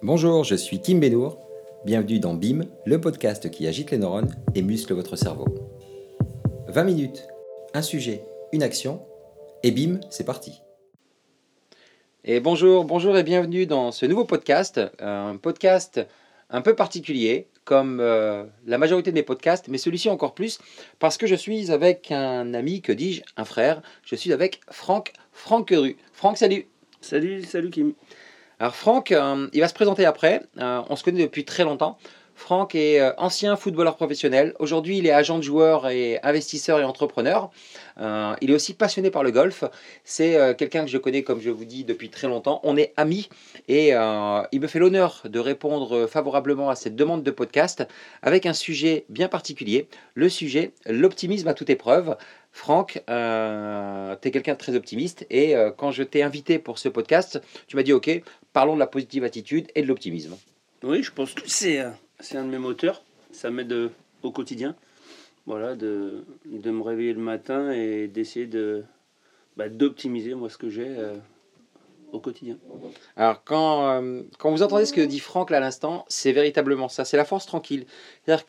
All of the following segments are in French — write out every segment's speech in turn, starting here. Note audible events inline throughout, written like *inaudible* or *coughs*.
Bonjour, je suis Kim Benour. Bienvenue dans BIM, le podcast qui agite les neurones et muscle votre cerveau. 20 minutes, un sujet, une action, et BIM, c'est parti. Et bonjour, bonjour et bienvenue dans ce nouveau podcast, un podcast un peu particulier, comme euh, la majorité de mes podcasts, mais celui-ci encore plus, parce que je suis avec un ami, que dis-je, un frère, je suis avec Franck Franqueru. Franck, salut Salut, salut Kim alors Franck, euh, il va se présenter après. Euh, on se connaît depuis très longtemps. Franck est euh, ancien footballeur professionnel. Aujourd'hui, il est agent de joueur et investisseur et entrepreneur. il est aussi passionné par le golf. C'est quelqu'un que je connais, comme je vous dis, depuis très longtemps. On est amis et il me fait l'honneur de répondre favorablement à cette demande de podcast avec un sujet bien particulier. Le sujet, l'optimisme à toute épreuve. Franck, euh, tu es quelqu'un de très optimiste et quand je t'ai invité pour ce podcast, tu m'as dit OK, parlons de la positive attitude et de l'optimisme. Oui, je pense que c'est, euh, un de mes moteurs. Ça m'aide euh, au quotidien. Voilà, de, de me réveiller le matin et d'essayer de, bah, d'optimiser moi ce que j'ai euh, au quotidien. Alors, quand, quand vous entendez ce que dit Franck là à l'instant, c'est véritablement ça. C'est la force tranquille. C'est-à-dire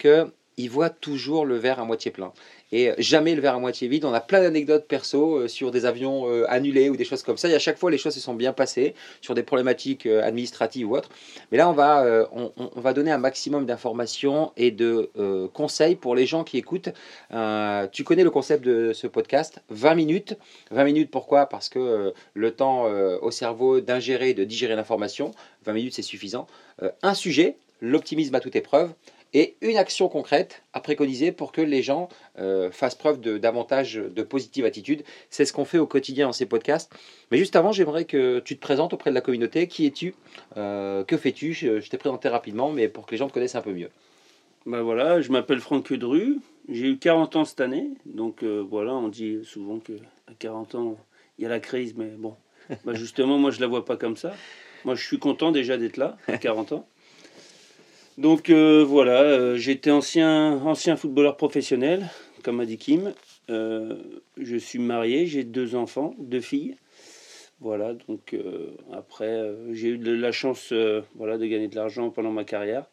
qu'il voit toujours le verre à moitié plein et jamais le verre à moitié vide. On a plein d'anecdotes perso euh, sur des avions euh, annulés ou des choses comme ça. Et à chaque fois, les choses se sont bien passées sur des problématiques euh, administratives ou autres. Mais là, on va, on, va donner un maximum d'informations et de conseils pour les gens qui écoutent. tu connais le concept de ce podcast? 20 minutes. 20 minutes, pourquoi? Parce que le temps au cerveau d'ingérer, de digérer l'information, 20 minutes, c'est suffisant. un sujet, l'optimisme à toute épreuve et une action concrète à préconiser pour que les gens euh, fassent preuve de davantage de positive attitude. C'est ce qu'on fait au quotidien dans ces podcasts. Mais juste avant, j'aimerais que tu te présentes auprès de la communauté. Qui es-tu? Euh, Que fais-tu? Je, t'ai présenté rapidement, mais pour que les gens te connaissent un peu mieux. Ben voilà, je m'appelle Franck Dru. J'ai eu 40 ans cette année. Donc euh, voilà, on dit souvent qu'à 40 ans, il y a la crise, mais bon. Bah, justement, moi, je ne la vois pas comme ça. Moi, je suis content déjà d'être là, à 40 ans. Donc euh, voilà, euh, j'étais ancien, ancien footballeur professionnel, comme a dit Kim. Euh, je suis marié, j'ai deux enfants, deux filles. Voilà, donc après, j'ai eu de la chance voilà, de gagner de l'argent pendant ma carrière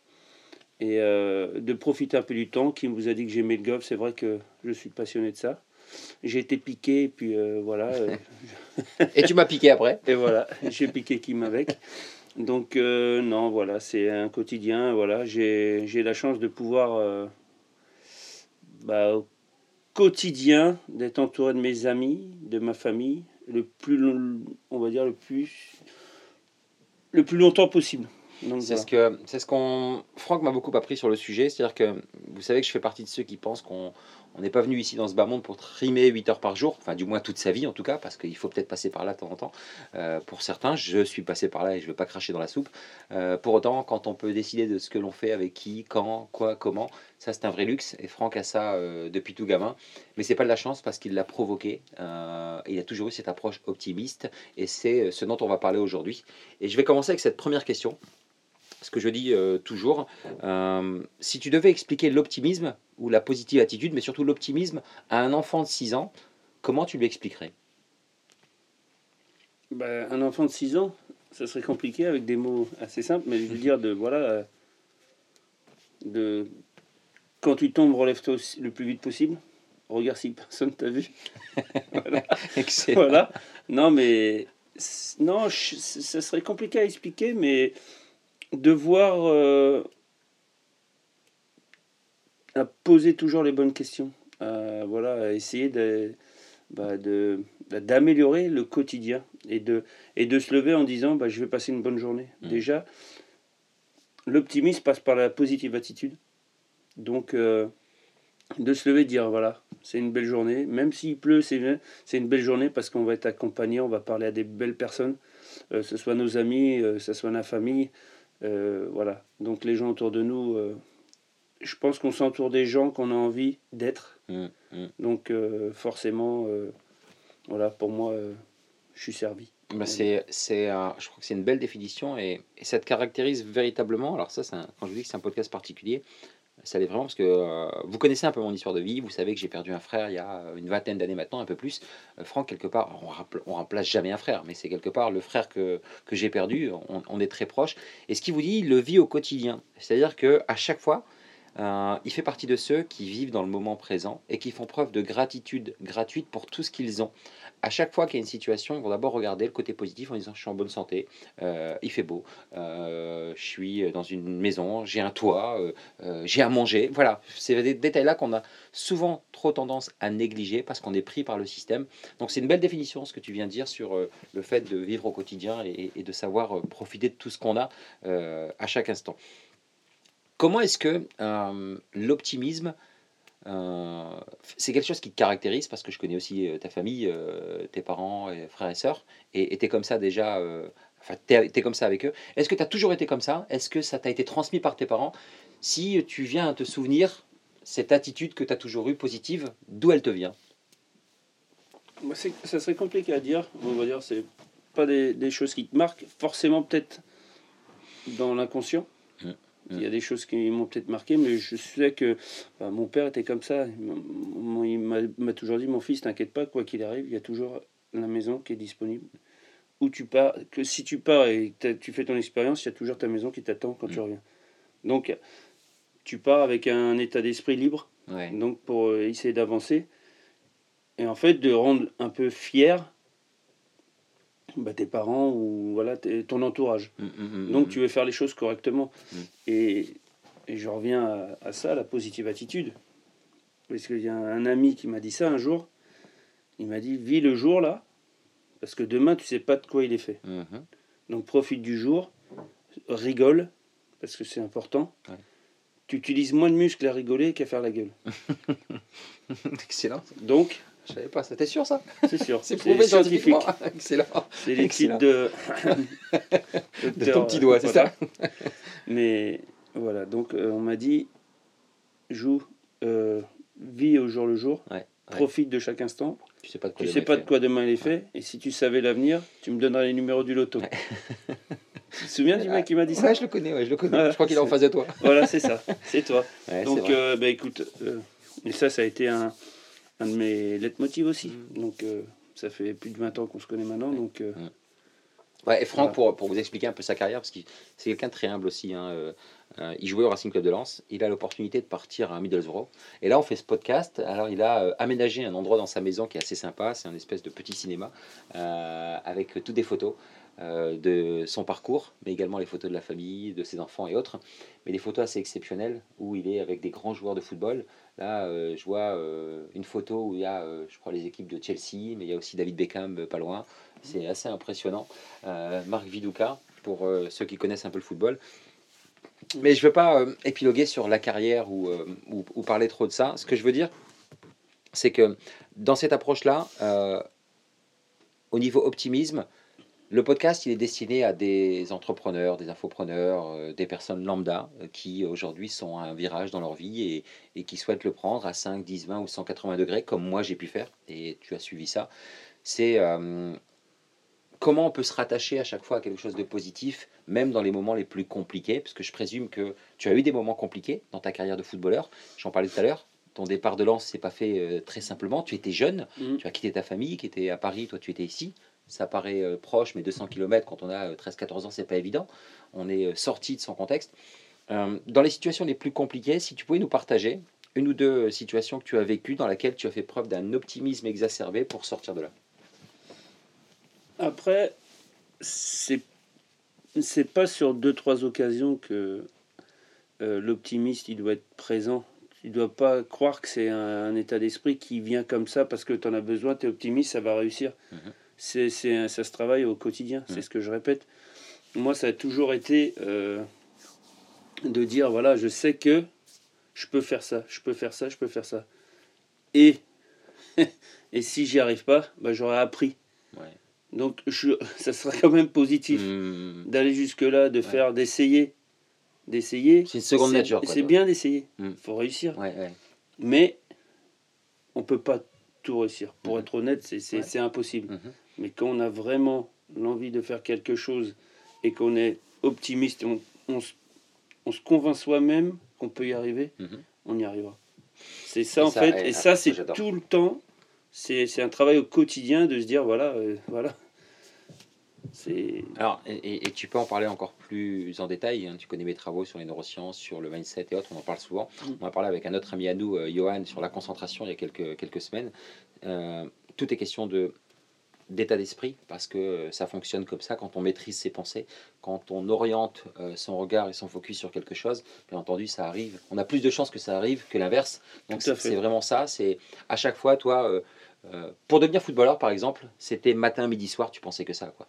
et de profiter un peu du temps. Kim vous a dit que j'aimais le golf, c'est vrai que je suis passionné de ça. J'ai été piqué, et puis voilà. *laughs* et tu m'as piqué après Et voilà, j'ai piqué Kim avec. Donc euh, non, voilà, c'est un quotidien. Voilà, j'ai la chance de pouvoir euh, bah, au quotidien d'être entouré de mes amis, de ma famille, le plus, on va dire le plus, le plus longtemps possible. C'est ce que c'est ce qu'on Franck m'a beaucoup appris sur le sujet, c'est-à-dire que vous savez que je fais partie de ceux qui pensent qu'on on n'est pas venu ici dans ce bas monde pour trimer 8 heures par jour, enfin du moins toute sa vie en tout cas, parce qu'il faut peut-être passer par là de temps en temps. Euh, pour certains, je suis passé par là et je ne veux pas cracher dans la soupe. Euh, pour autant, quand on peut décider de ce que l'on fait, avec qui, quand, quoi, comment, ça c'est un vrai luxe. Et Franck a ça euh, depuis tout gamin. Mais c'est pas de la chance parce qu'il l'a provoqué. il a toujours eu cette approche optimiste et c'est ce dont on va parler aujourd'hui. Et je vais commencer avec cette première question ce que je dis toujours, si tu devais expliquer l'optimisme ou la positive attitude, mais surtout l'optimisme à un enfant de 6 ans, comment tu lui expliquerais? Ben, Un enfant de 6 ans, ça serait compliqué avec des mots assez simples, mais je veux *laughs* dire, de, voilà, de, quand tu tombes, relève-toi le plus vite possible. Regarde si personne t'a vu. *laughs* voilà. Excellent. Voilà. Non, mais non, ça serait compliqué à expliquer, mais de voir euh, à poser toujours les bonnes questions, à, voilà, à essayer de, bah, de, bah, d'améliorer le quotidien et de, et de se lever en disant bah, je vais passer une bonne journée. Mmh. Déjà, l'optimisme passe par la positive attitude. Donc, euh, de se lever et dire voilà, c'est une belle journée. Même s'il pleut, c'est, c'est une belle journée parce qu'on va être accompagné, on va parler à des belles personnes, euh, ce soit nos amis, euh, ce soit la famille. voilà. Donc, les gens autour de nous je pense qu'on s'entoure des gens qu'on a envie d'être. Mmh, mmh. Donc euh, forcément, euh, voilà, pour moi, euh, je suis servi. Bah c'est, c'est, je crois que c'est une belle définition et, et, ça te caractérise véritablement. Alors ça, quand je dis que c'est un podcast particulier, ça l'est vraiment parce que vous connaissez un peu mon histoire de vie. Vous savez que j'ai perdu un frère il y a une vingtaine d'années maintenant, un peu plus. Franck, quelque part, on, ne remplace jamais un frère, mais c'est quelque part le frère que, que j'ai perdu. On, est très proche. Et ce qui vous dit, il le vit au quotidien. C'est-à-dire que à chaque fois, euh, il fait partie de ceux qui vivent dans le moment présent et qui font preuve de gratitude gratuite pour tout ce qu'ils ont. À chaque fois qu'il y a une situation, ils vont d'abord regarder le côté positif en disant je suis en bonne santé, euh, il fait beau, euh, je suis dans une maison, j'ai un toit, j'ai à manger. Voilà, c'est des détails-là qu'on a souvent trop tendance à négliger parce qu'on est pris par le système. Donc c'est une belle définition ce que tu viens de dire sur le fait de vivre au quotidien et, et de savoir profiter de tout ce qu'on a à chaque instant. Comment est-ce que euh, l'optimisme, euh, c'est quelque chose qui te caractérise parce que je connais aussi euh, ta famille, tes parents, et frères et sœurs, et tu es comme ça déjà, enfin tu es, comme ça avec eux. Est-ce que tu as toujours été comme ça? Est-ce que ça t'a été transmis par tes parents? Si tu viens à te souvenir, cette attitude que tu as toujours eue positive, d'où elle te vient? Ça serait compliqué à dire. On va dire c'est pas des, des choses qui te marquent, forcément peut-être dans l'inconscient. Il y a des choses qui m'ont peut-être marqué, mais je sais que bah, mon père était comme ça. Il m'a toujours dit, mon fils, t'inquiète pas, quoi qu'il arrive, il y a toujours la maison qui est disponible. Où tu pars, que si tu pars et tu fais ton expérience, il y a toujours ta maison qui t'attend quand tu mm. reviens. Donc, tu pars avec un état d'esprit libre, donc pour euh, essayer d'avancer. Et en fait, de rendre un peu fier bah, tes parents ou voilà, ton entourage. Mmh, mmh, mmh, Donc tu veux faire les choses correctement. Et, et, je reviens à, ça, la positive attitude. Parce qu'il y a un ami qui m'a dit ça un jour. Il m'a dit, vis le jour là, parce que demain tu sais pas de quoi il est fait. Donc profite du jour, rigole, parce que c'est important. Tu utilises moins de muscles à rigoler qu'à faire la gueule. *laughs* Excellent. Donc, je savais pas, c'était sûr ça C'est sûr. *laughs* C'est prouvé scientifiquement. *laughs* Excellent. C'est l'équipe de... *laughs* de ton petit doigt, c'est ça Mais voilà, donc euh, on m'a dit, joue, euh, vis au jour le jour, profite de chaque instant. Tu sais pas de quoi, tu sais pas de quoi demain il est fait, et si tu savais l'avenir, tu me donneras les numéros du loto. tu te souviens du mec qui m'a dit ça Ouais, je le connais, ouais, je le connais. je crois qu'il est en face de toi. voilà, c'est ça, c'est toi. donc, euh, bah, écoute, et ça, ça a été un un de mes leitmotivs aussi. Mm. Donc, euh, ça fait plus de 20 ans qu'on se connaît maintenant. Donc, euh, mm. Ouais, et Franck, pour, pour, vous expliquer un peu sa carrière, parce que c'est quelqu'un de très humble aussi. Hein, euh, il jouait au Racing Club de Lens. Il a l'opportunité de partir à Middlesbrough. Et là, on fait ce podcast. Alors, il a aménagé un endroit dans sa maison qui est assez sympa. C'est un espèce de petit cinéma avec toutes des photos. De son parcours, mais également les photos de la famille, de ses enfants et autres, mais des photos assez exceptionnelles où il est avec des grands joueurs de football, Là, euh, je vois euh, une photo où il y a, euh, je crois, les équipes de Chelsea, mais il y a aussi David Beckham pas loin. C'est assez impressionnant. Marc Viduka, pour ceux qui connaissent un peu le football. Mais je ne veux pas épiloguer sur la carrière ou, parler trop de ça. Ce que je veux dire, c'est que dans cette approche-là, au niveau optimisme, le podcast, il est destiné à des entrepreneurs, des infopreneurs, euh, des personnes lambda euh, qui aujourd'hui sont à un virage dans leur vie et, qui souhaitent le prendre à 5, 10, 20 ou 180 degrés, comme moi j'ai pu faire, et tu as suivi ça. C'est euh, comment on peut se rattacher à chaque fois à quelque chose de positif, même dans les moments les plus compliqués, parce que je présume que tu as eu des moments compliqués dans ta carrière de footballeur, j'en parlais tout à l'heure. Ton départ de lance s'est pas fait très simplement. Tu étais jeune, mmh. tu as quitté ta famille qui était à Paris, toi tu étais ici ça paraît euh, proche, mais 200 km quand on a 13-14 euh, ans, c'est pas évident. On est euh, sorti de son contexte. dans les situations les plus compliquées, si tu pouvais nous partager une ou deux situations que tu as vécues dans lesquelles tu as fait preuve d'un optimisme exacerbé pour sortir de là. Après, c'est c'est pas sur deux trois occasions que l'optimiste il doit être présent. Tu dois pas croire que c'est un, état d'esprit qui vient comme ça parce que tu en as besoin, tu es optimiste, ça va réussir. Mhm c'est, c'est, ça se travaille au quotidien, c'est ce que je répète. Moi, ça a toujours été euh, de dire, voilà, je sais que je peux faire ça, je peux faire ça, je peux faire ça. Et, *laughs* et si j'y arrive pas, bah, j'aurais appris. Donc, je, *laughs* ça sera quand même positif mmh. d'aller jusque-là, de faire, d'essayer. D'essayer. C'est une seconde nature. c'est bien d'essayer. Il mmh. faut réussir. Mais on peut pas tout réussir. Pour mmh. être honnête, c'est, c'est, impossible. Mais quand on a vraiment l'envie de faire quelque chose et qu'on est optimiste, on, on, se convainc soi-même qu'on peut y arriver, Mhm. on y arrivera. C'est ça Et en ça, fait, et- et ça c'est tout le temps. C'est un travail au quotidien de se dire voilà, euh, voilà. Alors, et, et- et tu peux en parler encore plus en détail. hein. Tu connais mes travaux sur les neurosciences, sur le mindset et autres. On en parle souvent. Mm. On a parlé avec un autre ami à nous, euh, Johan, sur la concentration il y a quelques, quelques semaines. Euh, tout est question de d'état d'esprit parce que euh, ça fonctionne comme ça quand on maîtrise ses pensées, quand on oriente euh, son regard et son focus sur quelque chose. Bien entendu, ça arrive. On a plus de chances que ça arrive que l'inverse. Donc c'est vraiment ça. C'est à chaque fois, toi, euh, euh, pour devenir footballeur, par exemple, c'était matin, midi, soir. Tu pensais que ça, quoi.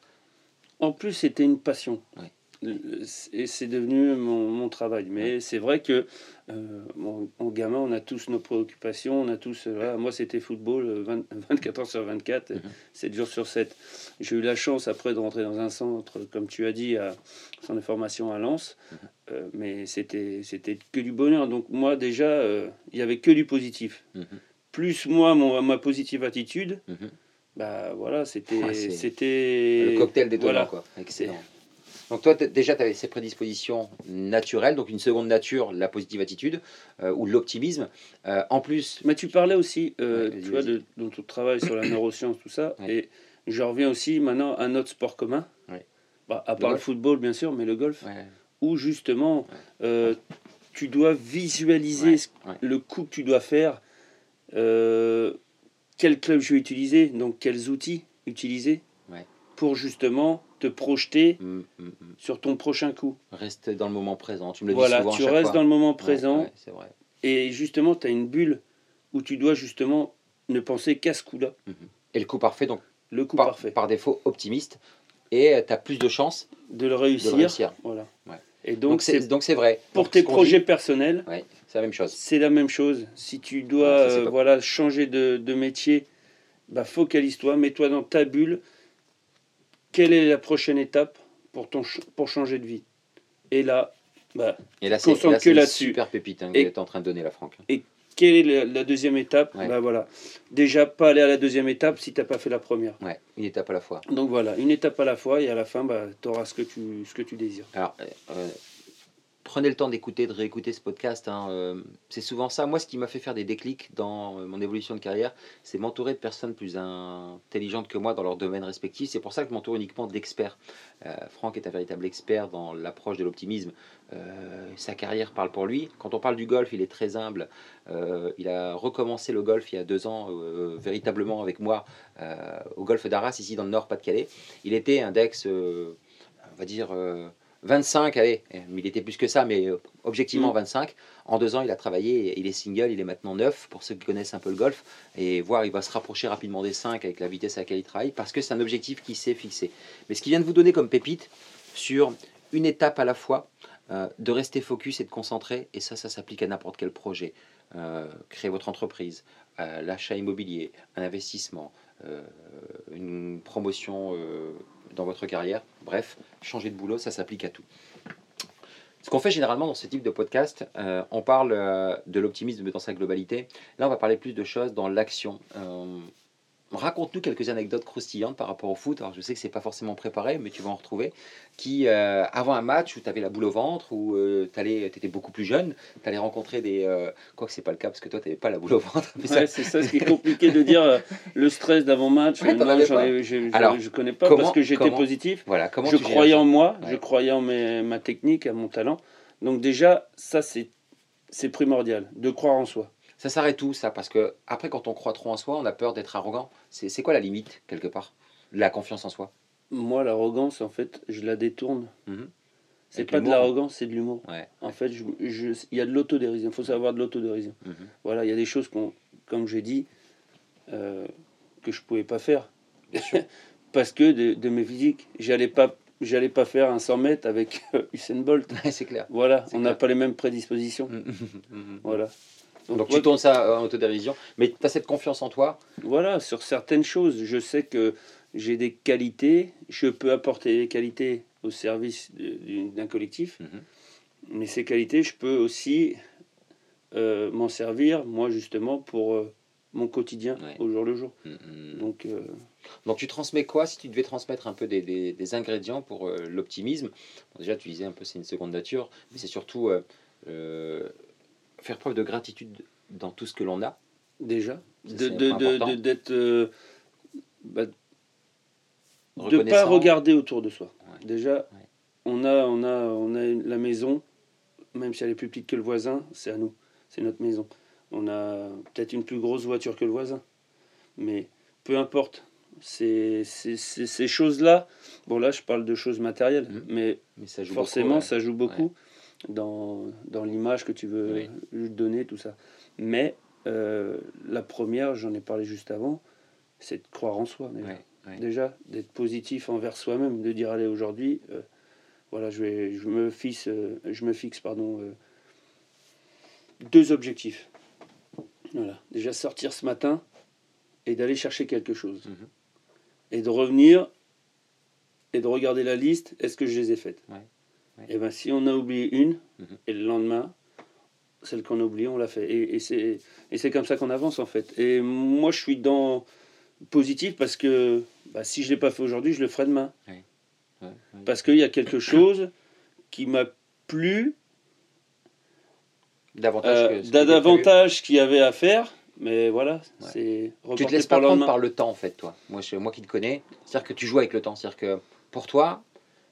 En plus, c'était une passion. Ouais. Et c'est devenu mon, mon travail. Mais c'est vrai que, euh, en gamin, on a tous nos préoccupations. On a tous, euh, voilà, moi, c'était football euh, 20 24 *laughs* heures sur 24, Mhm. 7 jours sur 7. J'ai eu la chance après de rentrer dans un centre, comme tu as dit, à centre de formation à Lens. Mhm. Euh, mais c'était c'était que du bonheur. Donc, moi, déjà, euh, il y avait que du positif. Mhm. Plus moi, mon, ma positive attitude, Mhm. bah voilà, c'était. Ah, c'était Le cocktail détonnant, voilà. quoi. Excellent. Donc toi, déjà, tu avais ces prédispositions naturelles, donc une seconde nature, la positive attitude, euh, ou l'optimisme. Euh, en plus, Mais tu parlais aussi, euh, Ouais, tu vois, de, de ton travail sur la *coughs* neuroscience, tout ça. Ouais. Et je reviens aussi maintenant à notre sport commun. Ouais. Bah, à part le, football, bien sûr, mais le golf. Où justement, tu dois visualiser le coup que tu dois faire. quel club je vais utiliser, donc quels outils utiliser. Pour justement te projeter mm, mm, mm. sur ton prochain coup. reste dans le moment présent. Tu me le dis Voilà, souvent. à tu restes fois. dans le moment présent. ouais, c'est vrai. Et justement, tu as une bulle où tu dois justement ne penser qu'à ce coup-là. Et le coup parfait, donc Le coup par, parfait. par défaut optimiste, et tu as plus de chances De le de réussir. le réussir. Voilà. Ouais. Et Donc c'est donc c'est vrai. pour Donc, tes projets dit- personnels, c'est la même chose. c'est la même chose. Si tu dois ça, euh, voilà, changer de, de métier, bah, focalise-toi, mets-toi dans ta bulle. Quelle est la prochaine étape pour, ton, ch- pour changer de vie? Et là, bah, Et là, c'est que là-dessus. super pépite hein, que Et- tu es en train de donner, la Franck. quelle est la, la deuxième étape? Ouais. bah, voilà. Déjà, pas aller à la deuxième étape si tu n'as pas fait la première. Ouais, une étape à la fois. Donc voilà, une étape à la fois et à la fin, bah, tu auras ce que tu, ce que tu désires. Alors, euh, euh, prenez le temps d'écouter, de réécouter ce podcast. hein, euh, c'est souvent ça. Moi, ce qui m'a fait faire des déclics dans euh, mon évolution de carrière, c'est m'entourer de personnes plus intelligentes que moi dans leur domaine respectif. C'est pour ça que je m'entoure uniquement d'experts. Euh, Franck est un véritable expert dans l'approche de l'optimisme. Sa carrière parle pour lui. Quand on parle du golf, il est très humble. Il a recommencé le golf il y a deux ans, véritablement avec moi, au golfe d'Arras, ici dans le Nord, Pas-de-Calais. Il était index, euh, on va dire, 25, allez, il était plus que ça, mais euh, objectivement Mm. 25. En deux ans, il a travaillé, il est single, il est maintenant neuf, pour ceux qui connaissent un peu le golf, et voir, il va se rapprocher rapidement des 5 avec la vitesse à laquelle il travaille, parce que c'est un objectif qui s'est fixé. Mais ce qu'il vient de vous donner comme pépite, sur une étape à la fois, euh, de rester focus et de concentrer, et ça, ça s'applique à n'importe quel projet. Euh, créer votre entreprise, l'achat immobilier, un investissement, une promotion dans votre carrière, bref, changer de boulot, ça s'applique à tout. Ce qu'on fait généralement dans ce type de podcast, euh, on parle euh, de l'optimisme dans sa globalité. Là, on va parler plus de choses dans l'action. Euh, Raconte-nous quelques anecdotes croustillantes par rapport au foot. Alors, je sais que c'est pas forcément préparé, mais tu vas en retrouver. Qui, euh, avant un match où tu avais la boule au ventre, où tu étais beaucoup plus jeune, tu allais rencontrer des. Euh, quoi que c'est pas le cas, parce que toi, tu n'avais pas la boule au ventre. Ouais, c'est ça ce qui est compliqué de dire euh, le stress d'avant-match. Ouais, je, connais pas comment- parce que j'étais positif. Voilà, comment je croyais en moi, Ouais. je croyais en mes- ma technique, à mon talent. Donc déjà, ça c'est primordial de croire en soi. Ça s'arrête où ça? Parce que après, quand on croit trop en soi, on a peur d'être arrogant. C'est c'est quoi la limite, quelque part? De La confiance en soi? Moi, l'arrogance, en fait, je la détourne. Mhm. C'est Avec pas de l'humour. l'arrogance, c'est de l'humour. Ouais. En fait, je- je- il y a de l'autodérision. Il faut savoir de l'autodérision. Mhm. Voilà, il y a des choses, qu'on, comme j'ai dit, euh, que je pouvais pas faire. Bien sûr. *laughs* Parce que de, de mes physiques, j'allais pas, j'allais pas faire un 100 mètres avec euh, Usain Bolt. C'est clair. Voilà, C'est on n'a pas les mêmes prédispositions. *laughs* Mhm. Voilà. Donc, tu tournes ça euh, en autodérision, mais tu as cette confiance en toi. Voilà, sur certaines choses, je sais que j'ai des qualités, je peux apporter des qualités au service d'un collectif, Mhm. mais ces qualités, je peux aussi euh, m'en servir, moi justement, pour euh, mon quotidien Ouais. au jour le jour. Mhm. Donc, euh, Donc tu transmets quoi si tu devais transmettre un peu des, des- des ingrédients pour euh, l'optimisme? Bon, Déjà tu disais un peu c'est une seconde nature, mais c'est surtout euh, euh, faire preuve de gratitude dans tout ce que l'on a. Déjà. Ça, De- de- de- D'être. euh, bah, de pas regarder autour de soi. Ouais. Déjà, Ouais. on, a, on, a, on a la maison, même si elle est plus petite que le voisin, c'est à nous. C'est notre maison. On a peut-être une plus grosse voiture que le voisin. Mais peu importe. Ces choses-là. Bon, là, je parle de choses matérielles. Mhm. Mais Mais ça joue forcément, beaucoup, ouais. ça joue beaucoup dans, dans l'image que tu veux Oui. donner, tout ça. Mais euh, la première, j'en ai parlé juste avant, c'est de croire en soi. Déjà, d'être positif envers soi-même, de dire allez aujourd'hui, euh, voilà, je vais, je me fixe, euh, je me fixe, pardon, deux objectifs. Voilà, déjà sortir ce matin et d'aller chercher quelque chose Mhm. et de revenir et de regarder la liste. Est-ce que je les ai faites? Ouais, ouais. Et ben si on a oublié une Mhm. et le lendemain, celle qu'on a oubliée, on l'a fait. Et, et c'est et c'est comme ça qu'on avance en fait. Et moi, je suis dans positif parce que bah, si je l'ai pas fait aujourd'hui, je le ferai demain. Ouais, ouais. Parce qu'il y a quelque chose qui m'a plu, Davantage euh, davantage qu'il y avait à faire. Mais voilà, c'est Tu te laisses pas prendre par le temps en fait, toi. Moi, je, moi qui te connais, c'est-à-dire que tu joues avec le temps. C'est-à-dire que pour toi,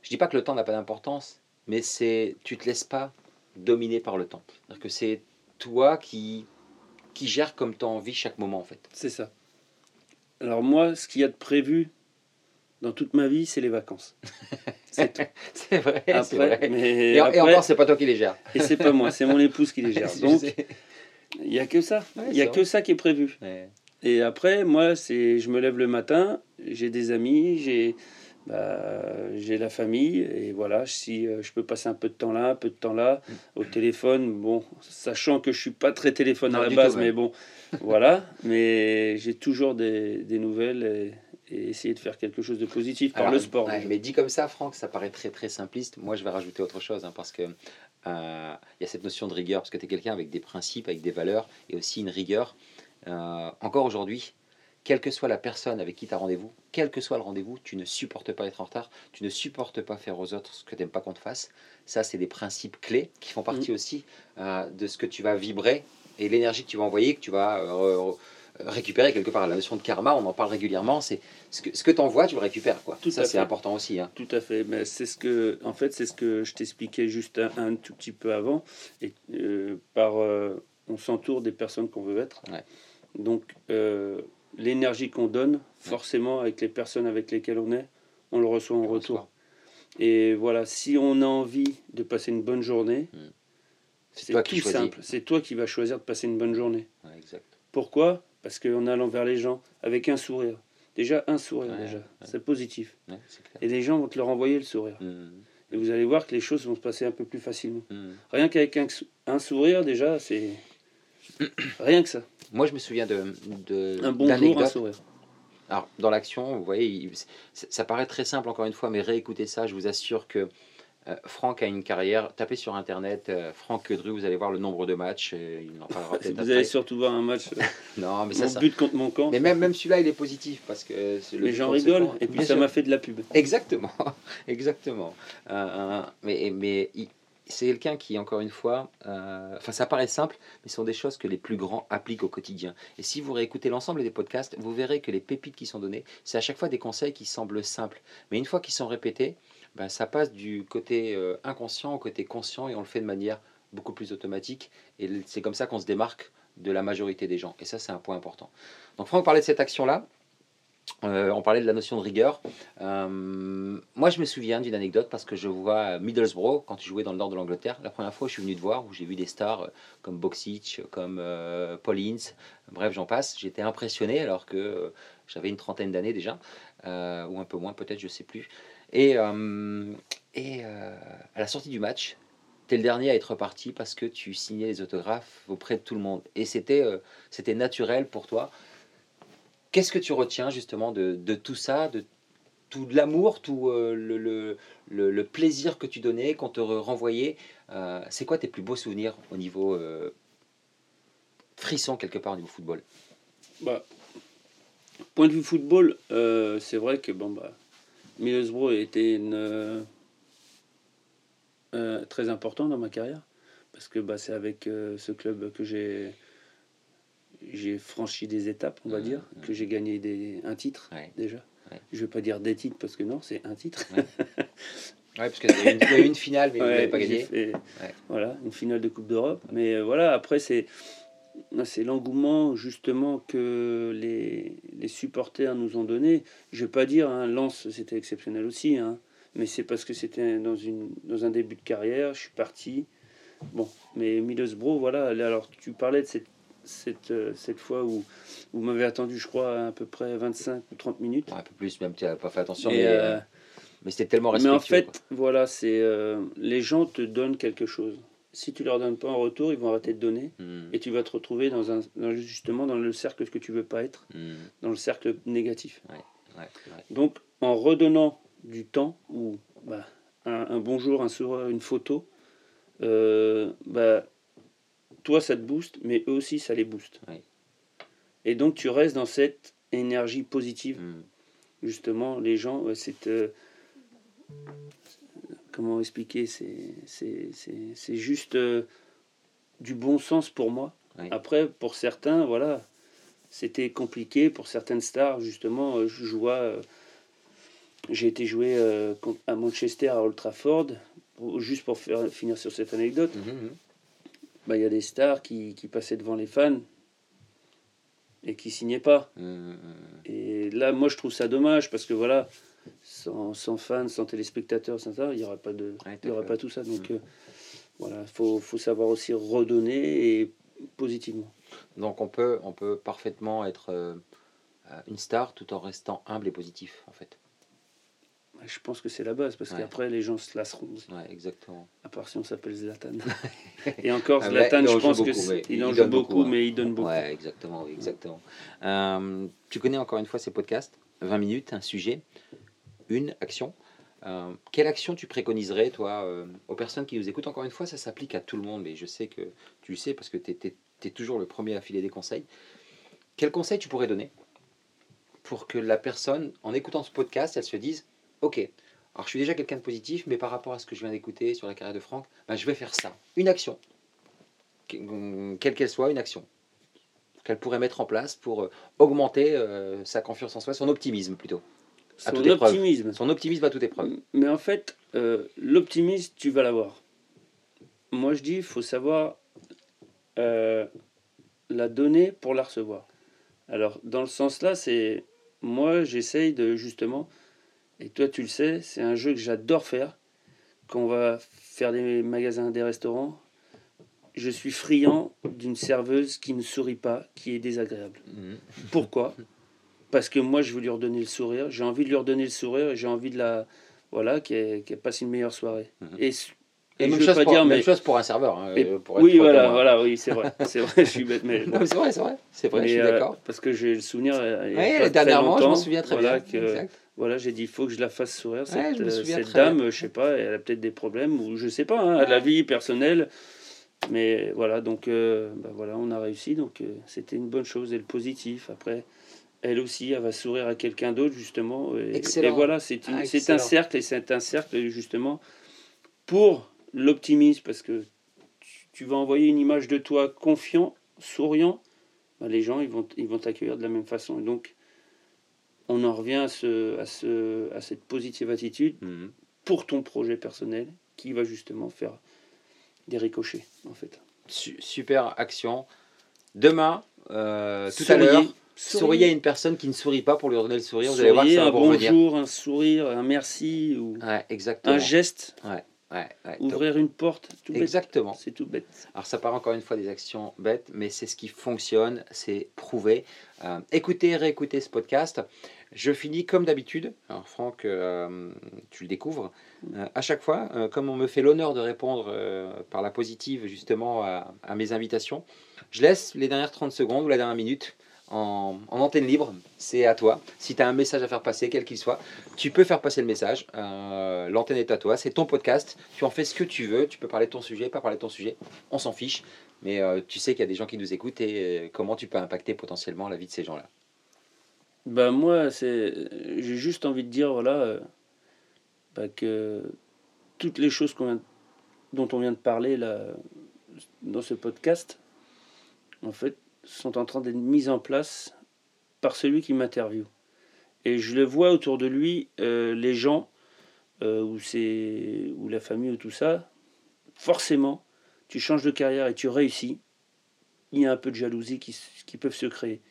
je dis pas que le temps n'a pas d'importance, mais c'est tu te laisses pas dominer par le temps. C'est-à-dire que c'est toi qui qui gère comme tu as envie chaque moment en fait. C'est ça. Alors moi, ce qu'il y a de prévu dans toute ma vie, c'est les vacances. *laughs* C'est tout. c'est vrai, Après, vrai. mais Et, et après- encore, c'est pas toi qui les gères. et c'est pas moi, c'est mon épouse qui les gère. *laughs* Donc, il y a que ça. Ouais, Il y a que ça qui est prévu. Ouais. Et après, moi, c'est, je me lève le matin, j'ai des amis, j'ai, bah, j'ai la famille, et voilà, si euh, je peux passer un peu de temps là, un peu de temps là, au téléphone, bon, sachant que je suis pas très téléphone Non, à la base, tout, mais bon, voilà, mais j'ai toujours des, des nouvelles et, et essayer de faire quelque chose de positif par Alors, le sport. ouais, mais dit comme ça, Franck, ça paraît très très simpliste. Moi, je vais rajouter autre chose hein, parce que euh, il y a cette notion de rigueur parce que tu es quelqu'un avec des principes, avec des valeurs et aussi une rigueur. Euh, encore aujourd'hui, quelle que soit la personne avec qui tu as rendez-vous, quel que soit le rendez-vous, tu ne supportes pas être en retard, tu ne supportes pas faire aux autres ce que tu n'aimes pas qu'on te fasse. Ça, c'est des principes clés qui font partie aussi euh, de ce que tu vas vibrer et l'énergie que tu vas envoyer, que tu vas euh, récupérer quelque part. La notion de karma, on en parle régulièrement, c'est ce que, ce que tu envoies, tu le récupères. Quoi. Tout ça, c'est important aussi. hein. Tout à fait. Mais c'est ce que, en fait, c'est ce que je t'expliquais juste un, un tout petit peu avant. Et euh, par, on s'entoure des personnes qu'on veut être. Ouais. Donc, euh, l'énergie qu'on donne, forcément, avec les personnes avec lesquelles on est, on le reçoit en On retour. reçoit. Et voilà, si on a envie de passer une bonne journée, Mm. C'est tout simple. C'est toi qui vas choisir de passer une bonne journée. Ouais, exact. Pourquoi? Parce qu'en allant vers les gens avec un sourire. Déjà, un sourire, Ouais, déjà. ouais. C'est positif. Et les gens vont te le renvoyer le sourire. Mm, Et vous allez voir que les choses vont se passer un peu plus facilement. mm. Rien qu'avec un, un sourire, déjà, c'est. *clears throat* Rien que ça. Moi, je me souviens de, de Un bon jour, un sourire. Alors, dans l'action, vous voyez, il- ça, paraît très simple encore une fois, mais réécoutez ça, je vous assure que euh, Franck a une carrière. Tapez sur internet euh, Franck Quedru, vous allez voir le nombre de matchs. euh, il en parlera *laughs* peut-être Vous après. allez surtout voir un match. *laughs* Non, mais ça, ça- but contre mon camp. Mais même, même celui-là, il est positif parce que c'est le Les gens but contre rigolent. ce camp. Et puis Bien ça m'a fait de la pub. Exactement, *laughs* exactement. Euh, euh, mais mais il- c'est quelqu'un qui, encore une fois, euh, enfin ça paraît simple, mais ce sont des choses que les plus grands appliquent au quotidien. Et si vous réécoutez l'ensemble des podcasts, vous verrez que les pépites qui sont données, c'est à chaque fois des conseils qui semblent simples. Mais une fois qu'ils sont répétés, ben, ça passe du côté euh, inconscient au côté conscient et on le fait de manière beaucoup plus automatique. Et c'est comme ça qu'on se démarque de la majorité des gens. Et ça, c'est un point important. Donc Franck parlait de cette action-là. Euh, on parlait de la notion de rigueur. Euh, moi, je me souviens d'une anecdote parce que je vois Middlesbrough quand tu jouais dans le nord de l'Angleterre. La première fois, je suis venu te voir où j'ai vu des stars euh, comme Boxic, comme Paul Ince, bref, j'en passe. J'étais impressionné alors que j'avais une trentaine d'années déjà, ou un peu moins, peut-être, je sais plus. Et, et à la sortie du match, tu es le dernier à être reparti parce que tu signais les autographes auprès de tout le monde. Et c'était c'était naturel pour toi. Qu'est-ce que tu retiens justement de, tout ça, de tout l'amour, tout euh, le, plaisir que tu donnais, qu'on te re- renvoyait Euh, C'est quoi tes plus beaux souvenirs au niveau euh, frisson quelque part au niveau football? Bah, point de vue football, c'est vrai que bon, bah, Middlesbrough était très important dans ma carrière parce que bah, c'est avec ce club que j'ai j'ai franchi des étapes, on va Mhm, dire, mhm. que j'ai gagné des, un titre Ouais. déjà. Ouais. Je vais pas dire des titres parce que non, c'est un titre. Ouais, *laughs* parce qu'il y une, il y a eu une finale, mais vous n'avez pas gagné. fait, Voilà, une finale de Coupe d'Europe. Mais euh, voilà, après, c'est c'est l'engouement justement que les, les supporters nous ont donné. Je vais pas dire, hein, Lens, c'était exceptionnel aussi, hein, mais c'est parce que c'était dans, une, dans un début de carrière, je suis parti. Bon, mais Middlesbrough, voilà, là, alors tu parlais de cette, cette, euh, cette fois où vous m'avez attendu, je crois, à peu près 25 ou 30 minutes. Ouais, un peu plus, même tu n'as pas fait attention, Et, mais, euh, euh, mais c'était tellement mais respectueux. en fait, quoi. voilà, c'est euh, les gens te donnent quelque chose. Si tu leur donnes pas en retour, ils vont arrêter de donner. Mhm, et tu vas te retrouver dans un, dans- justement dans le cercle que tu veux pas être, mhm, dans le cercle négatif. ouais, ouais. Donc en redonnant du temps ou bah, un, un bonjour, un sourire, une photo, euh, bah, toi ça te booste, mais eux aussi ça les booste. Ouais. Et donc tu restes dans cette énergie positive. Mhm. Justement, les gens, ouais, c'est euh, comment expliquer, c'est juste euh, du bon sens pour moi. Ouais. Après, pour certains, voilà, c'était compliqué. Pour certaines stars, justement, euh, je vois, j'ai été joué à Manchester, à Old Trafford, pour- juste pour faire, finir sur cette anecdote. Mhm, mhm. Bah, Il y a des stars qui, qui passaient devant les fans et qui signaient pas. Mhm, mhm. Et là, moi, je trouve ça dommage parce que voilà, sans, sans fans, sans téléspectateurs, sans ça, il n'y aurait pas de, Ouais, il y aurait pas tout ça. Donc euh, voilà, faut, faut savoir aussi redonner et positivement. Donc on peut, on peut parfaitement être euh, une star tout en restant humble et positif, en fait. Je pense que c'est la base parce Ouais. qu'après les gens se lasseront. Ouais, exactement. À part si on s'appelle Zlatan. *laughs* et encore Ah, Zlatan, je pense mais il il en joue beaucoup, hein. mais il donne beaucoup. Ouais, exactement, oui, exactement. Euh, tu connais encore une fois ces podcasts? 20 minutes, un sujet, une action. Euh, quelle action tu préconiserais, toi, euh, aux personnes qui nous écoutent? Encore une fois, ça s'applique à tout le monde, mais je sais que tu le sais parce que tu es, toujours le premier à filer des conseils. Quel conseil tu pourrais donner pour que la personne, en écoutant ce podcast, elle se dise Ok, alors je suis déjà quelqu'un de positif, mais par rapport à ce que je viens d'écouter sur la carrière de Franck, ben, je vais faire ça. Une action, que- quelle qu'elle soit, une action qu'elle pourrait mettre en place pour euh, augmenter euh, sa confiance en soi, son optimisme plutôt. À Son toute épreuve. optimisme. Son optimisme à toute épreuve. Mais en fait, euh, l'optimisme, tu vas l'avoir. Moi, je dis, il faut savoir euh, la donner pour la recevoir. Alors, dans le sens là, c'est moi, j'essaye de justement, et toi, tu le sais, c'est un jeu que j'adore faire. Quand on va faire des magasins, des restaurants, je suis friand d'une serveuse qui ne sourit pas, qui est désagréable. Mhm. Pourquoi? Parce que moi, je veux lui redonner le sourire. J'ai envie de lui redonner le sourire et j'ai envie de la. Voilà, qu'elle qu'elle passe une meilleure soirée. Mhm. Et, s- Et et même, je chose pas pour, dire, même mais. chose pour un serveur. hein, et- euh, pour oui, voilà, voilà, oui, c'est vrai. C'est vrai, je suis bête, mais. *laughs* Non, mais c'est vrai, c'est vrai. C'est vrai, mais, je suis euh, d'accord. parce que j'ai le souvenir. euh, Oui, dernièrement, je m'en souviens très voilà, bien. que- Exact. Voilà, j'ai dit, il faut que je la fasse sourire. Cette, Ouais, euh, cette dame, bien. je sais pas, elle a peut-être des problèmes, ou je sais pas, hein, a la vie personnelle. Mais voilà, donc euh, bah voilà, on a réussi, donc euh, c'était une bonne chose, et le positif. Après, elle aussi, elle va sourire à quelqu'un d'autre, justement. Et, voilà, c'est Ah, un cercle, et c'est un cercle, justement, pour l'optimisme, parce que tu, tu vas envoyer une image de toi confiant, souriant, bah, les gens, ils vont, ils vont t'accueillir de la même façon. Et donc, on en revient à, ce, à, ce, à cette positive attitude Mhm. pour ton projet personnel qui va justement faire des ricochets, en fait. Su- Super action. Demain, euh, tout à Souriez. l'heure, souriez à une personne qui ne sourit pas pour lui redonner le sourire. Vous allez voir que ça va un revenir. bonjour, un sourire, un merci ou Ouais, exactement. un geste, Ouais, ouais, ouvrir une porte, tout bête. Exactement. C'est tout bête. Alors ça part encore une fois des actions bêtes, mais c'est ce qui fonctionne, c'est prouvé. Euh, écoutez, réécoutez ce podcast. Je finis comme d'habitude. Alors Franck, euh, tu le découvres. Euh, à chaque fois, euh, comme on me fait l'honneur de répondre euh, par la positive justement à, à mes invitations, je laisse les dernières 30 secondes ou la dernière minute en, en antenne libre. C'est à toi. Si tu as un message à faire passer, quel qu'il soit, tu peux faire passer le message. Euh, L'antenne est à toi. C'est ton podcast. Tu en fais ce que tu veux. Tu peux parler de ton sujet, pas parler de ton sujet. On s'en fiche. Mais euh, tu sais qu'il y a des gens qui nous écoutent et euh, comment tu peux impacter potentiellement la vie de ces gens-là. Ben moi, j'ai juste envie de dire voilà, bah, que toutes les choses dont on vient de parler là, dans ce podcast, en fait, sont en train d'être mises en place par celui qui m'interviewe. Et je le vois autour de lui, euh, les gens, euh, ou, c'est, ou la famille, ou tout ça, forcément, tu changes de carrière et tu réussis, il y a un peu de jalousie qui, qui peuvent se créer.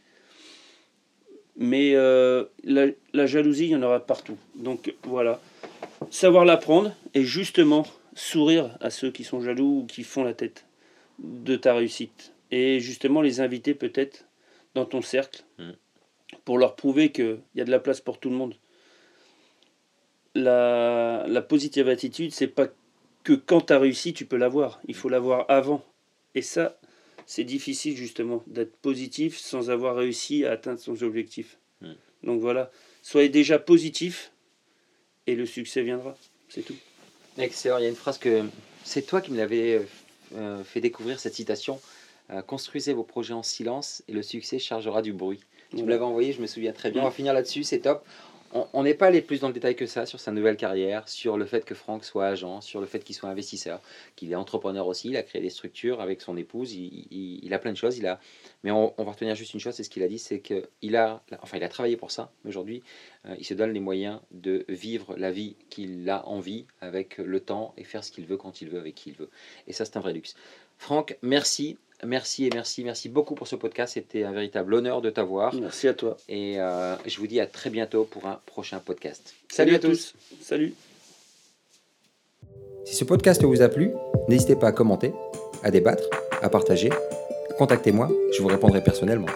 Mais euh, la, la, jalousie, il y en aura partout. Donc voilà, savoir l'apprendre et justement sourire à ceux qui sont jaloux ou qui font la tête de ta réussite. Et justement les inviter peut-être dans ton cercle. Mm pour leur prouver qu'il y a de la place pour tout le monde. La, la positive attitude, c'est pas que quand tu as réussi, tu peux l'avoir. Il faut l'avoir avant. Et ça, c'est difficile justement d'être positif sans avoir réussi à atteindre son objectif. Hmm. Donc voilà, soyez déjà positif et le succès viendra. C'est tout. Excellent. Il y a une phrase que c'est toi qui me l'avais euh, fait découvrir cette citation. Euh, construisez vos projets en silence et le succès chargera du bruit. Tu me l'avais envoyé, je me souviens très bien. On va finir là-dessus, c'est top. On n'est pas allé plus dans le détail que ça sur sa nouvelle carrière, sur le fait que Franck soit agent, sur le fait qu'il soit investisseur, qu'il est entrepreneur aussi. Il a créé des structures avec son épouse. Il, a plein de choses. Il a, mais on, va retenir juste une chose, c'est ce qu'il a dit, c'est qu'il a, enfin, il a travaillé pour ça. Aujourd'hui, euh, il se donne les moyens de vivre la vie qu'il a envie avec le temps et faire ce qu'il veut quand il veut avec qui il veut. Et ça, c'est un vrai luxe. Franck, merci. Merci et merci, merci beaucoup pour ce podcast. C'était un véritable honneur de t'avoir. Merci à toi. Et euh, je vous dis à très bientôt pour un prochain podcast. Salut, à, tous. Salut. Si ce podcast vous a plu, n'hésitez pas à commenter, à débattre, à partager. Contactez-moi, je vous répondrai personnellement.